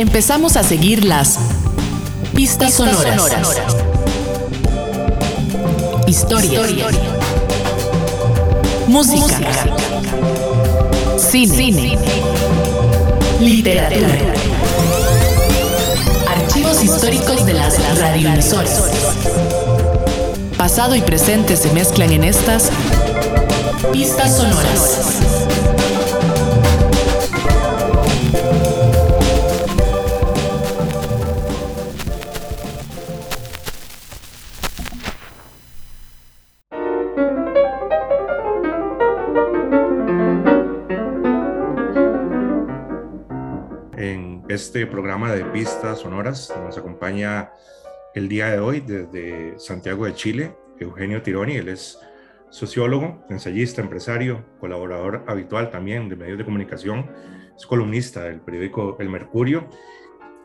empezamos a seguir las pistas, sonoras. Historia. Música. Cine. Literatura. Archivos históricos de las radioemisoras. Pasado y presente se mezclan en estas pistas sonoras. Programa de pistas sonoras. Nos acompaña el día de hoy desde Santiago de Chile, Eugenio Tironi. Él es sociólogo, ensayista, empresario, colaborador habitual también de medios de comunicación, es columnista del periódico El Mercurio.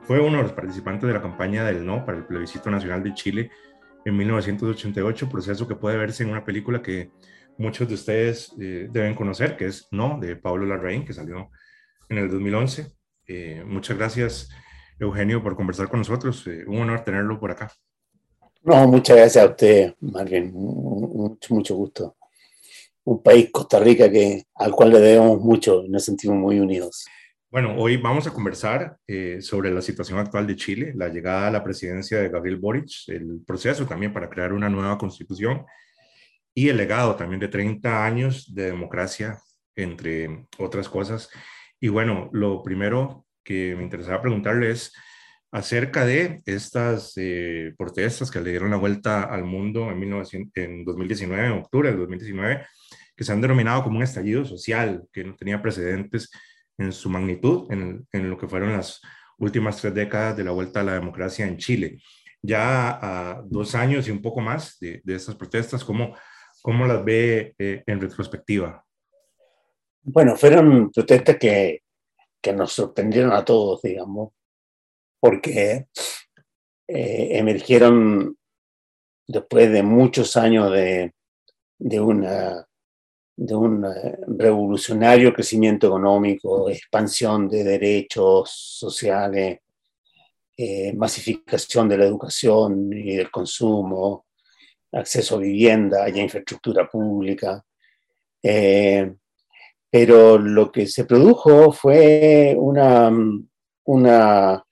Fue uno de los participantes de la campaña del No para el plebiscito nacional de Chile en 1988, proceso que puede verse en una película que muchos de ustedes eh, deben conocer, que es No, de Pablo Larraín, que salió en el 2011. Eh, muchas gracias, Eugenio, por conversar con nosotros. Eh, un honor tenerlo por acá. No, muchas gracias a usted, Marvin. Mucho, mucho gusto. Un país, Costa Rica, que, al cual le debemos mucho y nos sentimos muy unidos. Bueno, hoy vamos a conversar eh, sobre la situación actual de Chile, la llegada a la presidencia de Gabriel Boric, el proceso también para crear una nueva constitución y el legado también de 30 años de democracia, entre otras cosas. Y bueno, lo primero que me interesaba preguntarle es acerca de estas eh, protestas que le dieron la vuelta al mundo en, 1900, en 2019, en octubre del 2019, que se han denominado como un estallido social, que no tenía precedentes en su magnitud en, en lo que fueron las últimas tres décadas de la vuelta a la democracia en Chile. Ya a dos años y un poco más de, de estas protestas, ¿cómo, cómo las ve eh, en retrospectiva? Bueno, fueron protestas que, que nos sorprendieron a todos, digamos, porque eh, emergieron después de muchos años de, de, una, de un revolucionario crecimiento económico, expansión de derechos sociales, eh, masificación de la educación y del consumo, acceso a vivienda y a infraestructura pública. Eh, pero lo que se produjo fue una, una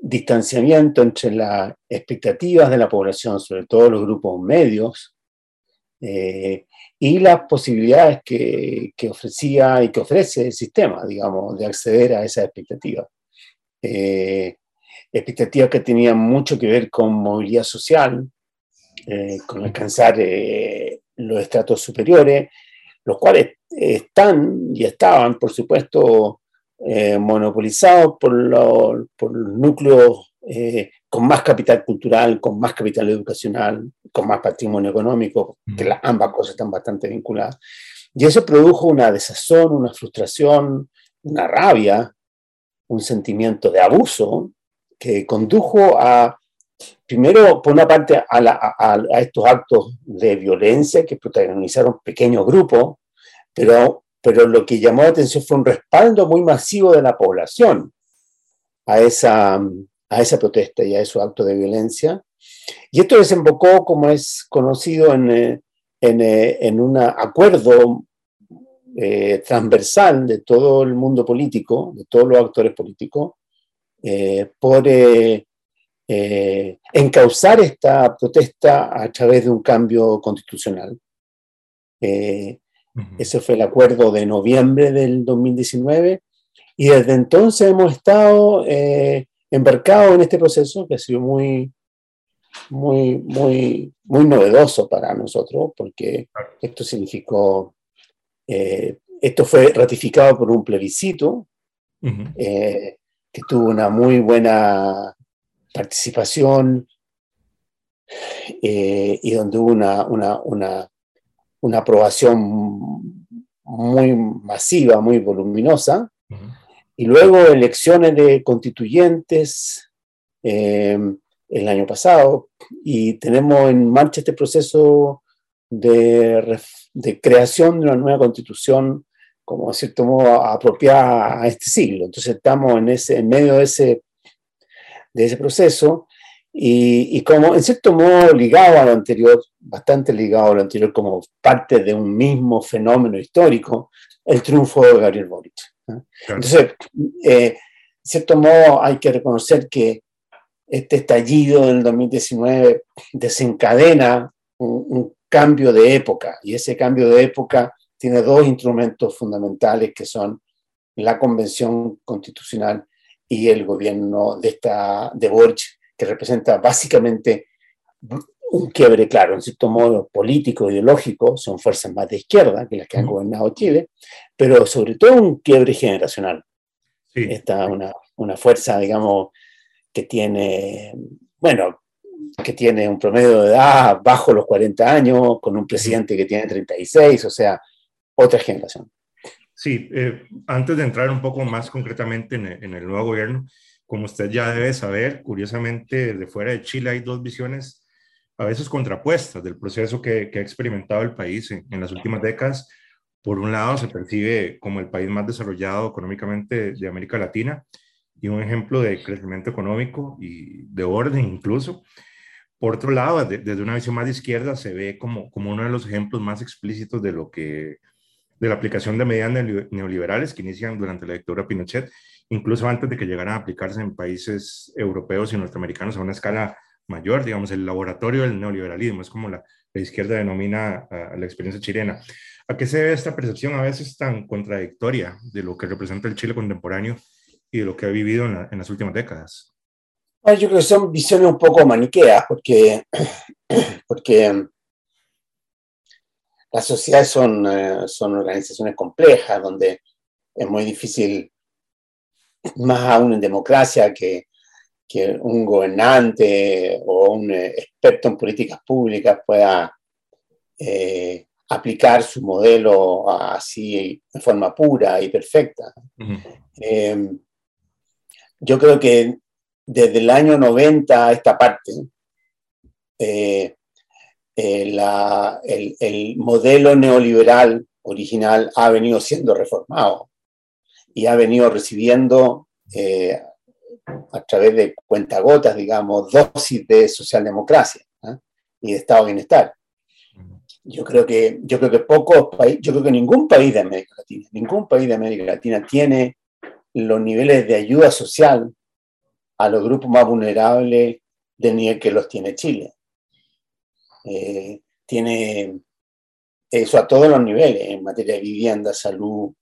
distanciamiento entre las expectativas de la población, sobre todo los grupos medios, eh, y las posibilidades que, que, ofrecía y que ofrece el sistema, digamos, de acceder a esas expectativas. Eh, expectativas que tenían mucho que ver con movilidad social, eh, con alcanzar eh, los estratos superiores, los cuales están y estaban, por supuesto, eh, monopolizados por, los núcleos eh, con más capital cultural, con más capital educacional, con más patrimonio económico, que ambas cosas están bastante vinculadas. Y eso produjo una desazón, una frustración, una rabia, un sentimiento de abuso que condujo a, primero, por una parte, a, a estos actos de violencia que protagonizaron pequeños grupos, pero, pero lo que llamó la atención fue un respaldo muy masivo de la población a esa, a esa protesta y a esos actos de violencia. Y esto desembocó, como es conocido, en, eh, en, eh, en un acuerdo eh, transversal de todo el mundo político, de todos los actores políticos, por encauzar esta protesta a través de un cambio constitucional. Ese fue el acuerdo de noviembre del 2019 y desde entonces hemos estado eh, embarcados en este proceso que ha sido muy, muy, muy, muy novedoso para nosotros porque esto significó, eh, esto fue ratificado por un plebiscito eh, que tuvo una muy buena participación y donde hubo una, una, una una aprobación muy masiva, muy voluminosa, y luego elecciones de constituyentes eh, el año pasado, y tenemos en marcha este proceso de, de, creación de una nueva constitución, como a cierto modo apropiada a este siglo. Entonces estamos en, ese, en medio de ese de ese proceso y, como en cierto modo ligado a lo anterior, bastante ligado a lo anterior como parte de un mismo fenómeno histórico, el triunfo de Gabriel Boric. Entonces, eh, en cierto modo hay que reconocer que este estallido del 2019 desencadena un, cambio de época y ese cambio de época tiene dos instrumentos fundamentales que son la Convención Constitucional y el gobierno de, esta, de Boric, que representa básicamente un quiebre, claro, en cierto modo político, ideológico, son fuerzas más de izquierda que las que han gobernado Chile, pero sobre todo un quiebre generacional. Sí. Esta una, una fuerza, digamos, que tiene, bueno, que tiene un promedio de edad bajo los 40 años, con un presidente que tiene 36, o sea, otra generación. Sí, eh, antes de entrar un poco más concretamente en el, nuevo gobierno, como usted ya debe saber, curiosamente, desde fuera de Chile hay dos visiones a veces contrapuestas del proceso que, ha experimentado el país en, en, las últimas décadas. Por un lado, se percibe como el país más desarrollado económicamente de América Latina y un ejemplo de crecimiento económico y de orden incluso. Por otro lado, desde una visión más de izquierda, se ve como, como uno de los ejemplos más explícitos de lo que de la aplicación de medidas neoliberales que inician durante la dictadura Pinochet, incluso antes de que llegaran a aplicarse en países europeos y norteamericanos a una escala mayor, digamos, el laboratorio del neoliberalismo, es como la, la izquierda denomina a, la experiencia chilena. ¿A qué se debe esta percepción a veces tan contradictoria de lo que representa el Chile contemporáneo y de lo que ha vivido en, en las últimas décadas? yo creo que son visiones un poco maniqueas, porque, porque las sociedades son, eh, son organizaciones complejas, donde es muy difícil, más aún en democracia, que, que un gobernante o un eh, experto en políticas públicas pueda eh, aplicar su modelo así de forma pura y perfecta. yo creo que desde el año 90 a esta parte, eh, eh, el, modelo neoliberal original ha venido siendo reformado y ha venido recibiendo eh, a través de cuentagotas, digamos, dosis de socialdemocracia y de estado de bienestar. Yo creo que, yo creo que pocos países, yo creo que ningún país de América Latina, ningún país de América Latina tiene los niveles de ayuda social a los grupos más vulnerables del nivel que los tiene Chile. Eh, tiene eso a todos los niveles, en materia de vivienda, salud,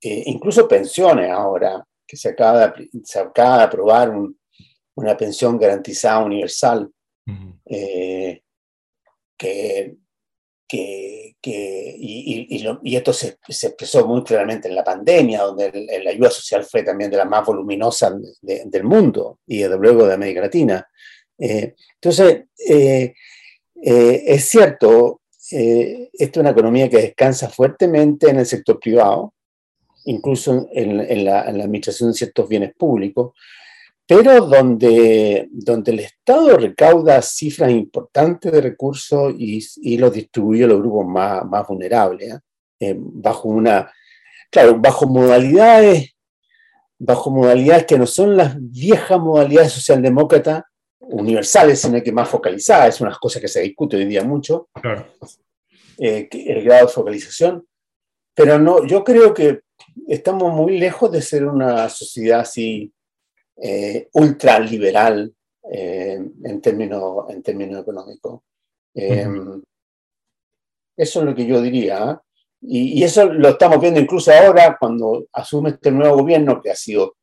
eh, incluso pensiones ahora, que se acaba de, se acaba de aprobar una pensión garantizada universal, eh, que, que, y, esto se, expresó muy claramente en la pandemia, donde la ayuda social fue también de las más voluminosas del mundo y desde luego de América Latina. Eh, entonces, eh, eh, es cierto, esta es una economía que descansa fuertemente en el sector privado, incluso en, la, en administración de ciertos bienes públicos, pero donde, donde el Estado recauda cifras importantes de recursos y, los distribuye a los grupos más, más vulnerables, ¿eh? Eh, bajo una, claro, bajo modalidades, bajo modalidades que no son las viejas modalidades socialdemócratas universales, sino que más focalizadas, es una cosa que se discute hoy día mucho, eh, el grado de focalización, pero no, yo creo que estamos muy lejos de ser una sociedad así eh, ultraliberal eh, en, términos, en términos económicos. Em, eso es lo que yo diría. ¿ah? Y, eso lo estamos viendo incluso ahora cuando asume este nuevo gobierno que ha sido,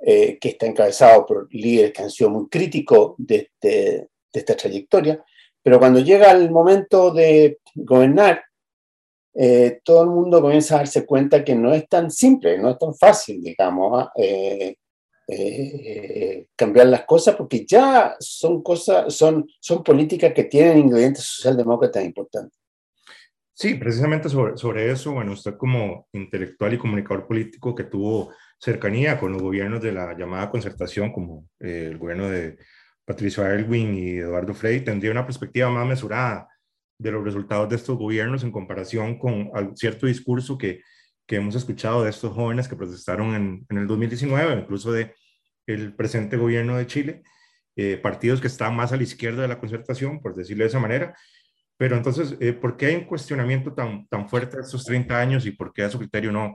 eh, que está encabezado por líderes que han sido muy críticos de, de, esta trayectoria. Pero cuando llega el momento de gobernar, todo el mundo comienza a darse cuenta que no es tan simple, no es tan fácil, digamos. ¿ah? Eh, cambiar las cosas porque ya son cosas, son, son políticas que tienen ingredientes socialdemócratas importantes. Sí, precisamente sobre, sobre eso, bueno, usted como intelectual y comunicador político que tuvo cercanía con los gobiernos de la llamada concertación, como eh, el gobierno de Patricio Erwin y Eduardo Frei, tendría una perspectiva más mesurada de los resultados de estos gobiernos en comparación con cierto discurso que, que hemos escuchado de estos jóvenes que protestaron en, en el 2019, incluso de el presente gobierno de Chile, eh, partidos que están más a la izquierda de la concertación, por decirlo de esa manera. Pero entonces, eh, ¿por qué hay un cuestionamiento tan, tan fuerte de estos 30 años y por qué a su criterio no,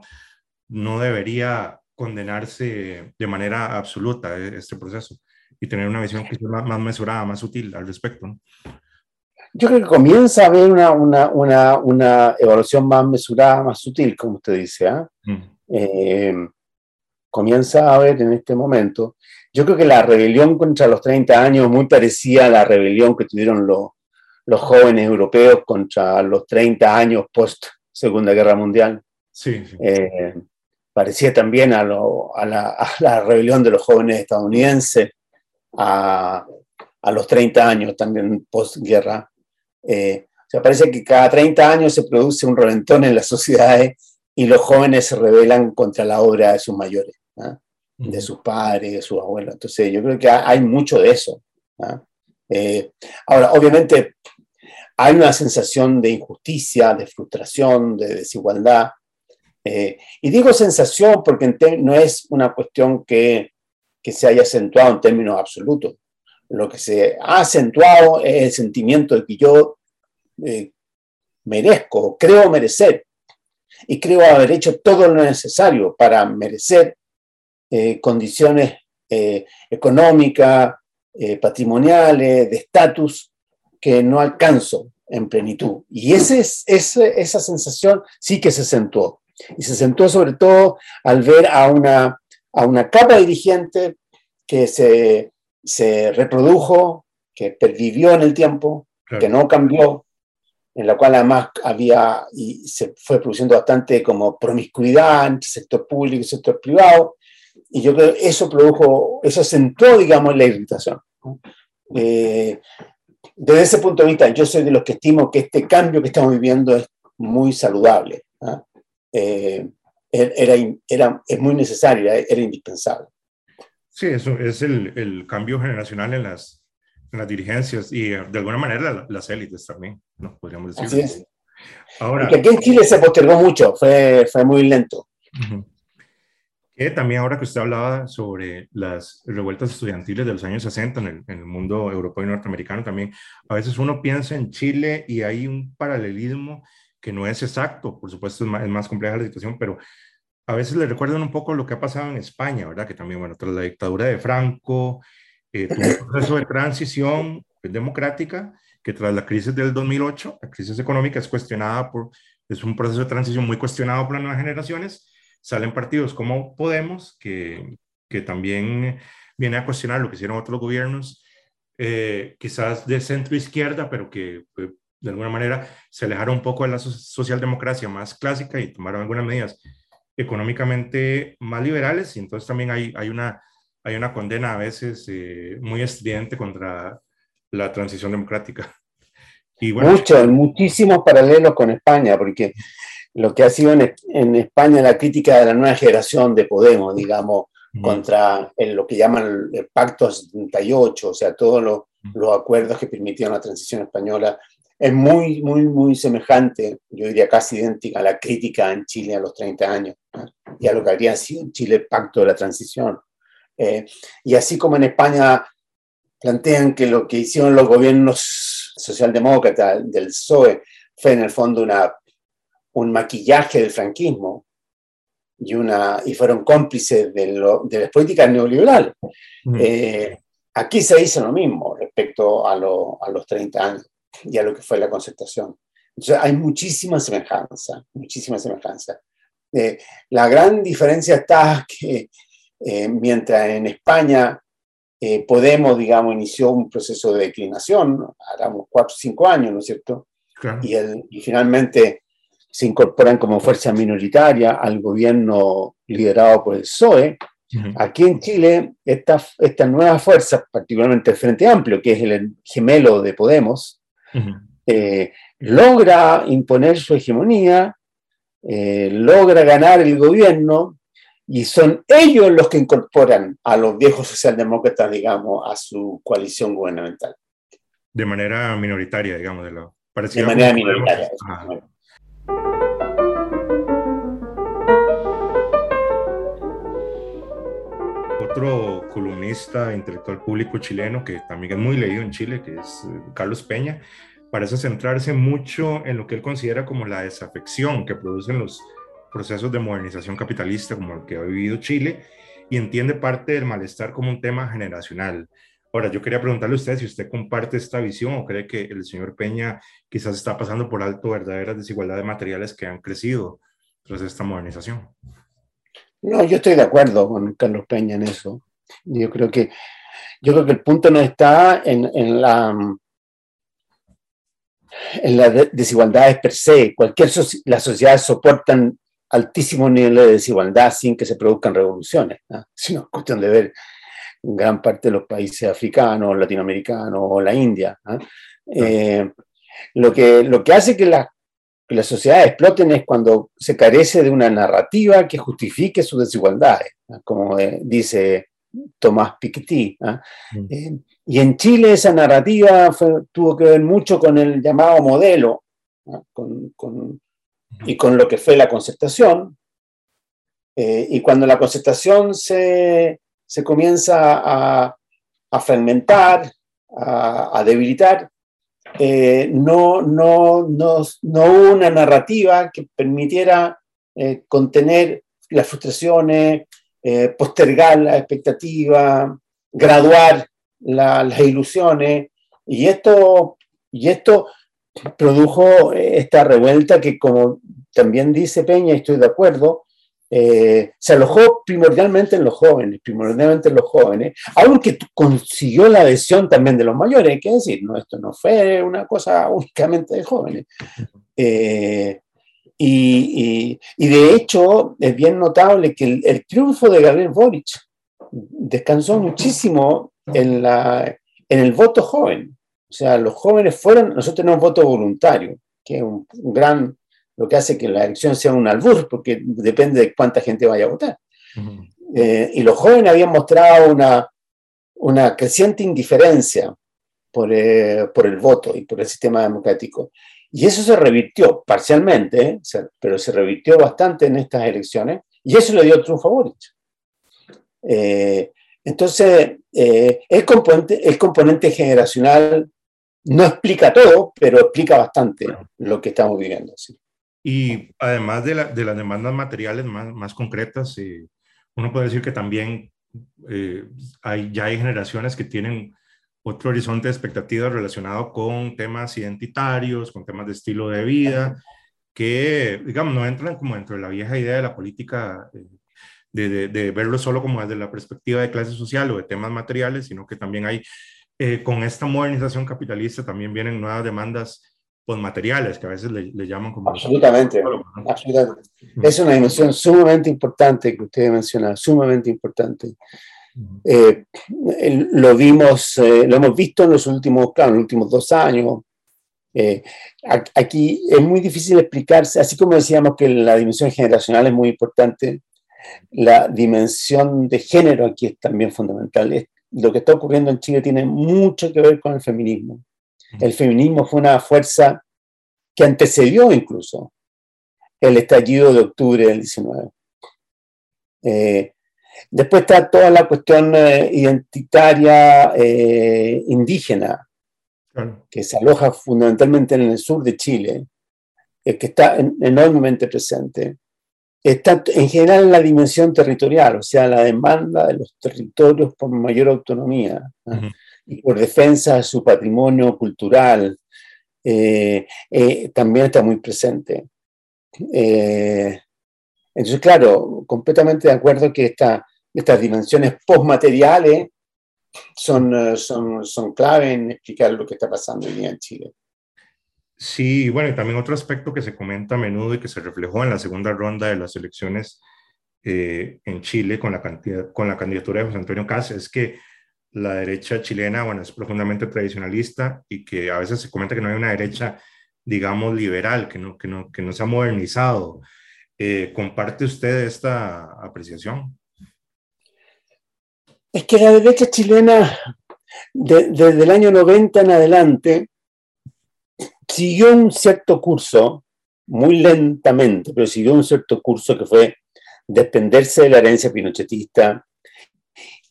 no debería condenarse de manera absoluta este proceso y tener una visión que más, más mesurada, más sutil al respecto? Yo creo que comienza a haber una, una, una, una evaluación más mesurada, más sutil, como usted dice. ¿ah? Mm. Eh, comienza a haber en este momento. Yo creo que la rebelión contra los 30 años muy parecía a la rebelión que tuvieron los, los jóvenes europeos contra los 30 años post Segunda Guerra Mundial. Sí. Eh, parecía también a, a, la, a, la, rebelión de los jóvenes estadounidenses a, a los 30 años también postguerra. Eh, o sea, parece que cada 30 años se produce un reventón en las sociedades y los jóvenes se rebelan contra la obra de sus mayores, de sus padres, de sus abuelos. Entonces, yo creo que hay mucho de eso. Eh, ahora, obviamente, hay una sensación de injusticia, de frustración, de desigualdad. Eh, y digo sensación porque no es una cuestión que, que se haya acentuado en términos absolutos. Lo que se ha acentuado es el sentimiento de que yo eh, merezco, creo merecer, y creo haber hecho todo lo necesario para merecer eh, condiciones eh, económicas, patrimoniales, de estatus que no alcanzo en plenitud. Y ese es, esa sensación sí que se acentuó. Y se acentuó sobre todo al ver a una, a una capa dirigente que se, se reprodujo, que pervivió en el tiempo, que no cambió, en la cual además había y se fue produciendo bastante como promiscuidad entre sector público y sector privado, y yo creo que eso produjo, eso acentuó, digamos, la irritación. Eh, desde ese punto de vista, yo soy de los que estimo que este cambio que estamos viviendo es muy saludable. ¿ah? Eh, era, era, es muy necesario, era, era, indispensable. Sí, eso es el, el cambio generacional en las, las dirigencias y eh, de alguna manera las élites también, ¿no? Podríamos decir. Así es. Ahora, aquí en Chile se postergó mucho, fue, fue muy lento. que también ahora que usted hablaba sobre las revueltas estudiantiles de los años 60 en el, en el, mundo europeo y norteamericano también, a veces uno piensa en Chile y hay un paralelismo que no es exacto, por supuesto es más, es más compleja la situación, pero a veces le recuerdan un poco lo que ha pasado en España, ¿verdad? Que también, bueno, tras la dictadura de Franco, eh, un proceso de transición democrática que tras la crisis del 2008, la crisis económica es cuestionada por, es un proceso de transición muy cuestionado por las nuevas generaciones, salen partidos como Podemos, que, que también viene a cuestionar lo que hicieron otros gobiernos, eh, quizás de centro izquierda, pero que eh, de alguna manera se alejaron un poco de la socialdemocracia más clásica y tomaron algunas medidas económicamente más liberales, y entonces también hay, hay una hay una condena a veces eh, muy estridente contra la transición democrática. Y bueno, Mucho, muchísimos paralelos con España, porque lo que ha sido en, España la crítica de la nueva generación de Podemos, digamos, contra lo que llaman el, Pacto 78, o sea, todos los acuerdos que permitieron la transición española, es muy, muy, muy semejante, yo diría casi idéntica a la crítica en Chile a los 30 años, y a lo que habría sido en Chile el Pacto de la Transición. Eh, y así como en España plantean que lo que hicieron los gobiernos socialdemócratas del PSOE fue en el fondo una, un maquillaje del franquismo y, una, y fueron cómplices de, lo, de las políticas neoliberales. Eh, aquí se dice lo mismo respecto a, a, los 30 años y a lo que fue la concertación. Entonces hay muchísima semejanza, muchísima semejanza. Eh, la gran diferencia está que eh, mientras en España eh, Podemos, digamos, inició un proceso de declinación, hará unos cuatro o cinco años, ¿no es cierto? Y, el, y, finalmente se incorporan como fuerza minoritaria al gobierno liderado por el PSOE. Aquí en Chile, estas esta nuevas fuerzas, particularmente el Frente Amplio, que es el gemelo de Podemos, eh, logra imponer su hegemonía, logra ganar el gobierno y son ellos los que incorporan a los viejos socialdemócratas, digamos, a su coalición gubernamental. De manera minoritaria, digamos, de lo De manera minoritaria. Otro columnista intelectual público chileno que también es muy leído en Chile, que es eh, Carlos Peña, parece centrarse mucho en lo que él considera como la desafección que producen los procesos de modernización capitalista como el que ha vivido Chile y entiende parte del malestar como un tema generacional. Ahora, yo quería preguntarle a usted si usted comparte esta visión o cree que el señor Peña quizás está pasando por alto verdaderas desigualdades materiales que han crecido tras esta modernización. No, yo estoy de acuerdo con Carlos Peña en eso. Yo creo que, yo creo que el punto no está en, en la en las desigualdades per se. Cualquier las sociedades soportan altísimos niveles de desigualdad sin que se produzcan revoluciones, ¿no? sino es cuestión de ver gran parte de los países africanos, latinoamericanos o la India. Eh, lo, que, lo que hace que, la, que las sociedades exploten es cuando se carece de una narrativa que justifique sus desigualdades, como eh, dice Tomás Piketty. Mm. Eh, y en Chile esa narrativa tuvo que ver mucho con el llamado modelo con, con, y con lo que fue la concertación. y cuando la concertación se, se comienza a, a fragmentar, a, a debilitar, eh, no, no, no, no, hubo una narrativa que permitiera eh, contener las frustraciones, eh, postergar la expectativa, graduar las ilusiones, y esto, y esto produjo esta revuelta que, como también dice Peña, estoy de acuerdo, eh, se alojó primordialmente en los jóvenes, primordialmente en los jóvenes, aunque consiguió la adhesión también de los mayores, hay que decir, no, esto no fue una cosa únicamente de jóvenes. Eh, y, de hecho es bien notable que el, triunfo de Gabriel Boric descansó muchísimo en, la, en el voto joven. O sea, los jóvenes fueron, nosotros tenemos voto voluntario, que es un gran lo que hace que la elección sea un albur, porque depende de cuánta gente vaya a votar. Eh, y los jóvenes habían mostrado una, una creciente indiferencia por, eh, por, el voto y por el sistema democrático. Y eso se revirtió parcialmente, pero se revirtió bastante en estas elecciones, y eso le dio triunfo a Boric. Eh, entonces, el, componente, el componente generacional no explica todo, pero explica bastante lo que estamos viviendo. ¿sí? Y además de, las demandas materiales más, más concretas, eh, uno puede decir que también eh, hay, ya hay generaciones que tienen otro horizonte de expectativas relacionado con temas identitarios, con temas de estilo de vida, que, digamos, no entran como dentro de la vieja idea de la política, eh, de, de, verlo solo como desde la perspectiva de clase social o de temas materiales, sino que también hay, con esta modernización capitalista, también vienen nuevas demandas pues, materiales, que a veces le, llaman como... Absolutamente, absolutamente. Es una dimensión sumamente importante que usted menciona, sumamente importante. Eh, lo vimos, eh, lo hemos visto en los últimos, claro, en los últimos dos años. Eh, aquí es muy difícil explicarse, así como decíamos que la dimensión generacional es muy importante, la dimensión de género aquí es también fundamental. lo que está ocurriendo en Chile tiene mucho que ver con el feminismo. El feminismo fue una fuerza que antecedió incluso el estallido de octubre del 19. Eh, después está toda la cuestión eh, identitaria eh, indígena, que se aloja fundamentalmente en el sur de Chile, que está enormemente presente. Está en general en la dimensión territorial, o sea, la demanda de los territorios por mayor autonomía y por defensa de su patrimonio cultural, eh, eh, también está muy presente. Eh, entonces, claro, completamente de acuerdo que estas dimensiones postmateriales son, son, son clave en explicar lo que está pasando hoy día en Chile. Sí, bueno, y también otro aspecto que se comenta a menudo y que se reflejó en la segunda ronda de las elecciones en Chile con la, cantidad, con la candidatura de José Antonio Cáceres es que la derecha chilena, bueno, es profundamente tradicionalista y que a veces se comenta que no hay una derecha, digamos, liberal, que no, que no, que no se ha modernizado. Eh, ¿Comparte usted esta apreciación? Es que la derecha chilena, desde el año 90 en adelante, siguió un cierto curso, muy lentamente, pero siguió un cierto curso que fue desprenderse de la herencia pinochetista,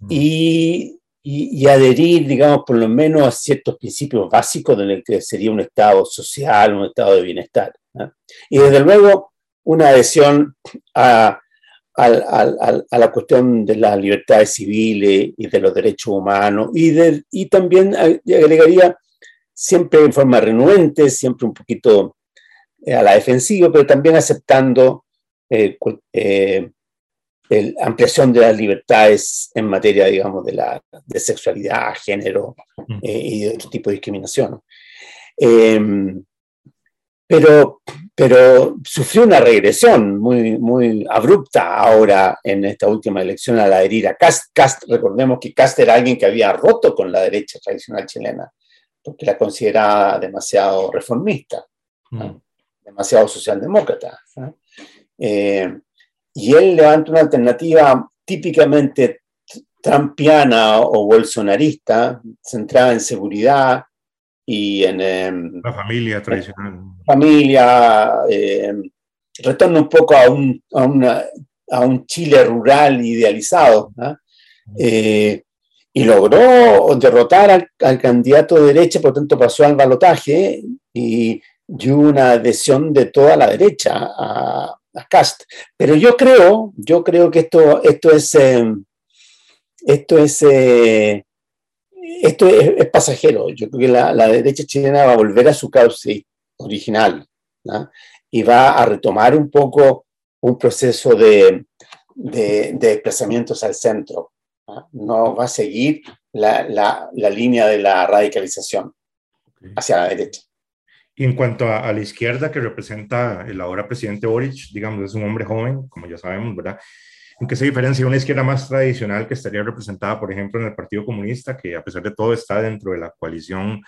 y, y, adherir, digamos, por lo menos a ciertos principios básicos de lo que sería un Estado social, un Estado de bienestar. Y desde luego una adhesión a, a, la cuestión de las libertades civiles y de los derechos humanos y, de, y también agregaría siempre en forma renuente, siempre un poquito eh, a la defensiva, pero también aceptando eh, eh, la ampliación de las libertades en materia, digamos, de, la, de sexualidad, género mm. y de otro tipo de discriminación. Em, pero, pero sufrió una regresión muy, muy abrupta ahora en esta última elección al adherir a Cast. Cast. Recordemos que Cast era alguien que había roto con la derecha tradicional chilena, porque la consideraba demasiado reformista, mm. demasiado socialdemócrata. Eh, y él levanta una alternativa típicamente trampiana o bolsonarista, centrada en seguridad, y en... Em, la familia tradicional. Familia, eh, retorna un poco a un, a, a un Chile rural idealizado, eh, y logró derrotar al, al, candidato de derecha, por tanto pasó al balotaje y, dio una adhesión de toda la derecha a, a, Cast. Pero yo creo, yo creo que esto, esto es... Em, esto es eh, esto es, pasajero. Yo creo que la, derecha chilena va a volver a su cauce original y va a retomar un poco un proceso de, de, desplazamientos al centro. ¿no? va a seguir la, línea de la radicalización hacia la derecha. Y en cuanto a, la izquierda que representa el ahora presidente Boric, digamos, es un hombre joven, como ya sabemos, ¿verdad? ¿En qué se diferencia una izquierda más tradicional que estaría representada, por ejemplo, en el Partido Comunista, que a pesar de todo está dentro de la coalición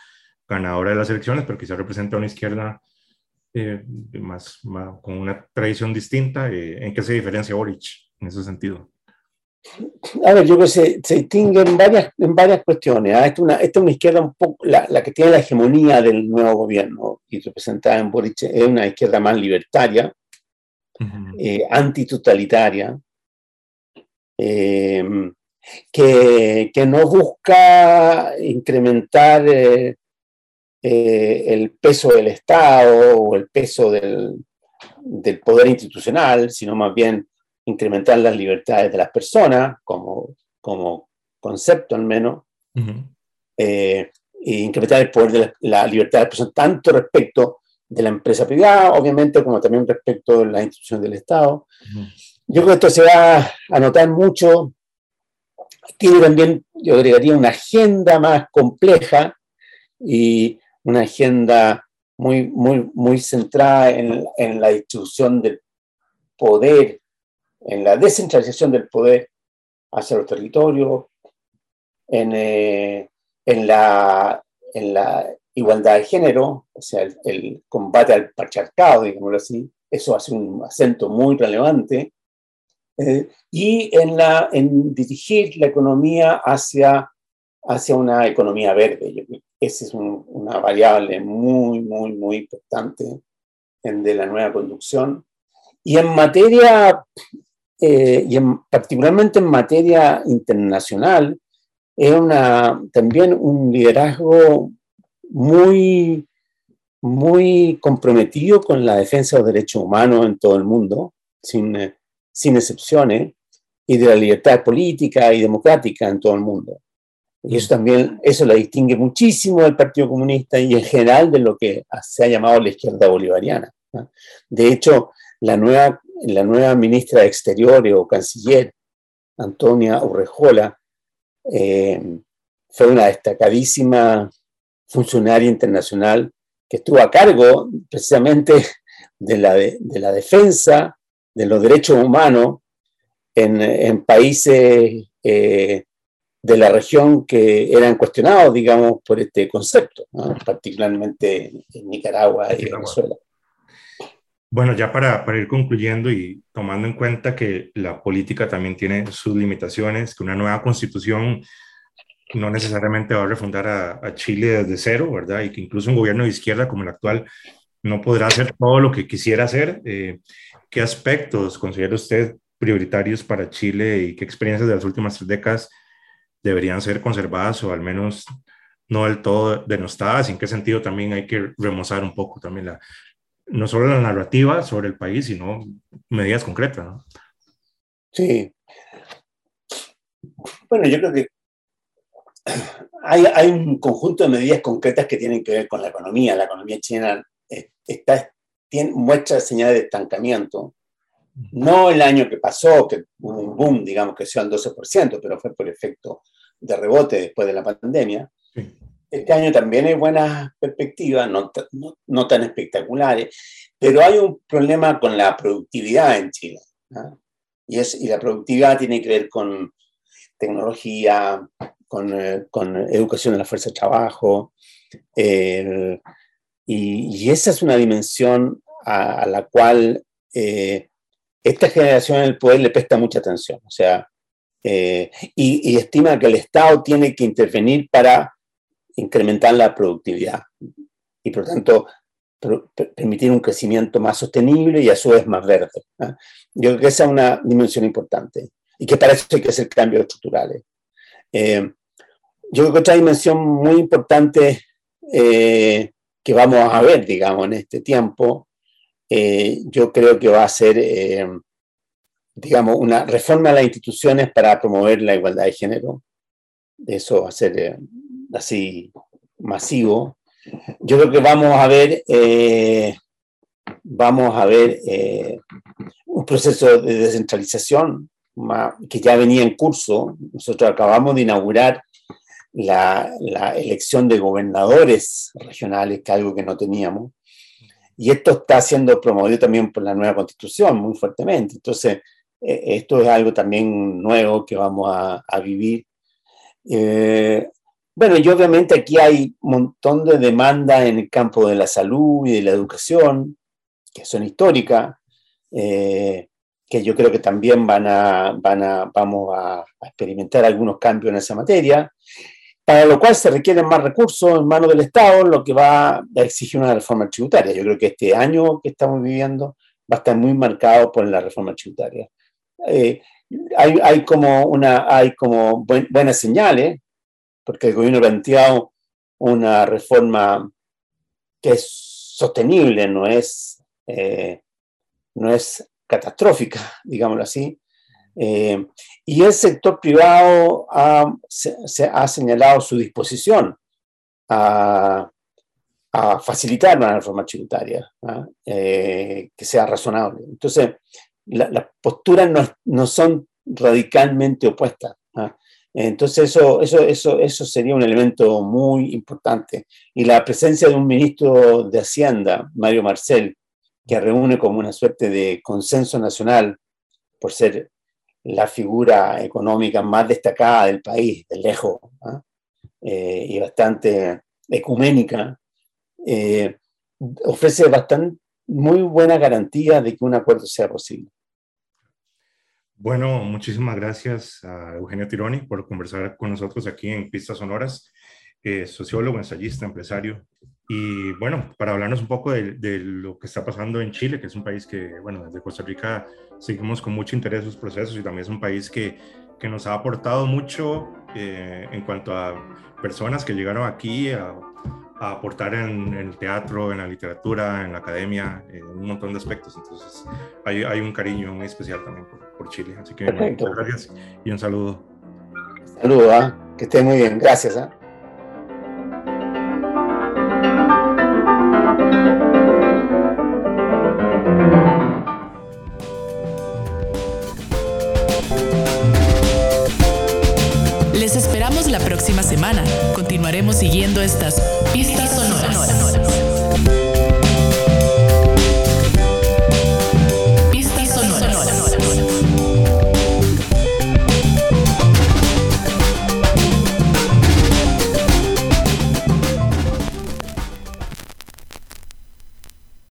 ganadora de las elecciones, pero quizá representa una izquierda eh, más, con una tradición distinta? Eh, ¿En qué se diferencia Boric en ese sentido? A ver, yo creo que se, se distingue en varias, en varias cuestiones. ¿ah? Esta, es una, esta es una izquierda un poco, la, la, que tiene la hegemonía del nuevo gobierno y representada en Boric es una izquierda más libertaria, eh, antitotalitaria, Em, que, que, no busca incrementar eh, eh, el peso del Estado o el peso del, del, poder institucional, sino más bien incrementar las libertades de las personas, como, como concepto al menos, e incrementar el poder de la, la, libertad de las personas, tanto respecto de la empresa privada, obviamente, como también respecto de la institución del Estado. Yo creo que esto se va a notar mucho. Tiene también, yo agregaría, una agenda más compleja y una agenda muy, muy, muy centrada en, en la distribución del poder, en la descentralización del poder hacia los territorios, en, eh, en, la, en la igualdad de género, o sea, el, el combate al patriarcado, digámoslo así. Eso hace un acento muy relevante eh, y en, la, en dirigir la economía hacia, hacia una economía verde. Esa es una variable muy, muy, muy importante en, de la nueva conducción. Y en materia, eh, y en, particularmente en materia internacional, es una, también un liderazgo muy, muy comprometido con la defensa de los derechos humanos en todo el mundo, sin, eh, sin excepciones, y de la libertad política y democrática en todo el mundo. Y eso también, eso la distingue muchísimo del Partido Comunista y en general de lo que se ha llamado la izquierda bolivariana. De hecho, la nueva, la nueva ministra de Exteriores o canciller, Antonia Urrejola, eh, fue una destacadísima funcionaria internacional que estuvo a cargo precisamente de la, de la defensa de los derechos humanos en, países eh, de la región que eran cuestionados, digamos, por este concepto, particularmente en Nicaragua y Venezuela. Bueno, ya para, para, ir concluyendo y tomando en cuenta que la política también tiene sus limitaciones, que una nueva constitución no necesariamente va a refundar a, Chile desde cero, ¿verdad? Y que incluso un gobierno de izquierda como el actual no podrá hacer todo lo que quisiera hacer. Eh, ¿Qué aspectos considera usted prioritarios para Chile y qué experiencias de las últimas tres décadas deberían ser conservadas o al menos no del todo denostadas. ¿En qué sentido también hay que remozar un poco también la, no solo la narrativa sobre el país, sino medidas concretas? ¿no? Sí. Bueno, yo creo que hay, hay, un conjunto de medidas concretas que tienen que ver con la economía. La economía china eh, está, tiene, muestra señales de estancamiento. No el año que pasó, que hubo un boom, digamos, que sea al 12%, pero fue por efecto de rebote después de la pandemia. Este año también hay buenas perspectivas, no, no, no, tan espectaculares, pero hay un problema con la productividad en Chile. Y, es, y la productividad tiene que ver con tecnología, con, eh, con educación de la fuerza de trabajo. Eh, y, y, esa es una dimensión a, a la cual eh, esta generación en el poder le presta mucha atención. O sea, y, y estima que el Estado tiene que intervenir para incrementar la productividad y por tanto permitir un crecimiento más sostenible y a su vez más verde. ¿eh? Yo creo que esa es una dimensión importante y que para eso hay que hacer cambios estructurales. Eh, yo creo que otra dimensión muy importante eh, que vamos a ver, digamos, en este tiempo, yo creo que va a ser, digamos, una reforma de las instituciones para promover la igualdad de género. Eso va a ser así masivo, yo creo que vamos a ver, eh, vamos a ver eh, un proceso de descentralización que ya venía en curso. Nosotros acabamos de inaugurar la, la, elección de gobernadores regionales, que es algo que no teníamos. Y esto está siendo promovido también por la nueva constitución muy fuertemente. Entonces, eh, esto es algo también nuevo que vamos a, a vivir. Eh, bueno, y obviamente aquí hay un montón de demandas en el campo de la salud y de la educación, que son históricas, eh, que yo creo que también van a, vamos a, experimentar algunos cambios en esa materia, para lo cual se requieren más recursos en manos del Estado, lo que va a exigir una reforma tributaria. Yo creo que este año que estamos viviendo va a estar muy marcado por la reforma tributaria. Eh, hay, como, una, hay como buenas señales, porque el gobierno ha planteado una reforma que es sostenible, no es, eh, no es catastrófica, digámoslo así. Eh, y el sector privado ha, ha señalado su disposición a, facilitar una reforma tributaria eh, que sea razonable. Entonces, las la posturas no, no, son radicalmente opuestas. Entonces eso, eso, eso, eso sería un elemento muy importante. Y la presencia de un ministro de Hacienda, Mario Marcel, que reúne como una suerte de consenso nacional por ser la figura económica más destacada del país, de lejos, ¿ah? eh, y bastante ecuménica, eh, ofrece bastante, muy buena garantía de que un acuerdo sea posible. Bueno, muchísimas gracias a Eugenio Tironi por conversar con nosotros aquí en Pistas Sonoras, eh, sociólogo, ensayista, empresario. Y bueno, para hablarnos un poco de, lo que está pasando en Chile, que es un país que, bueno, desde Costa Rica seguimos con mucho interés sus procesos y también es un país que, que nos ha aportado mucho eh, en cuanto a personas que llegaron aquí a, a aportar en, en, el teatro, en la literatura, en la academia, en un montón de aspectos. Entonces, hay, hay un cariño muy especial también por, por Chile. Así que Perfecto. muchas gracias y un saludo. Saludo, ¿eh? que esté muy bien. Gracias. ¿eh? Les esperamos la próxima semana. Siguiendo estas pistas sonoras.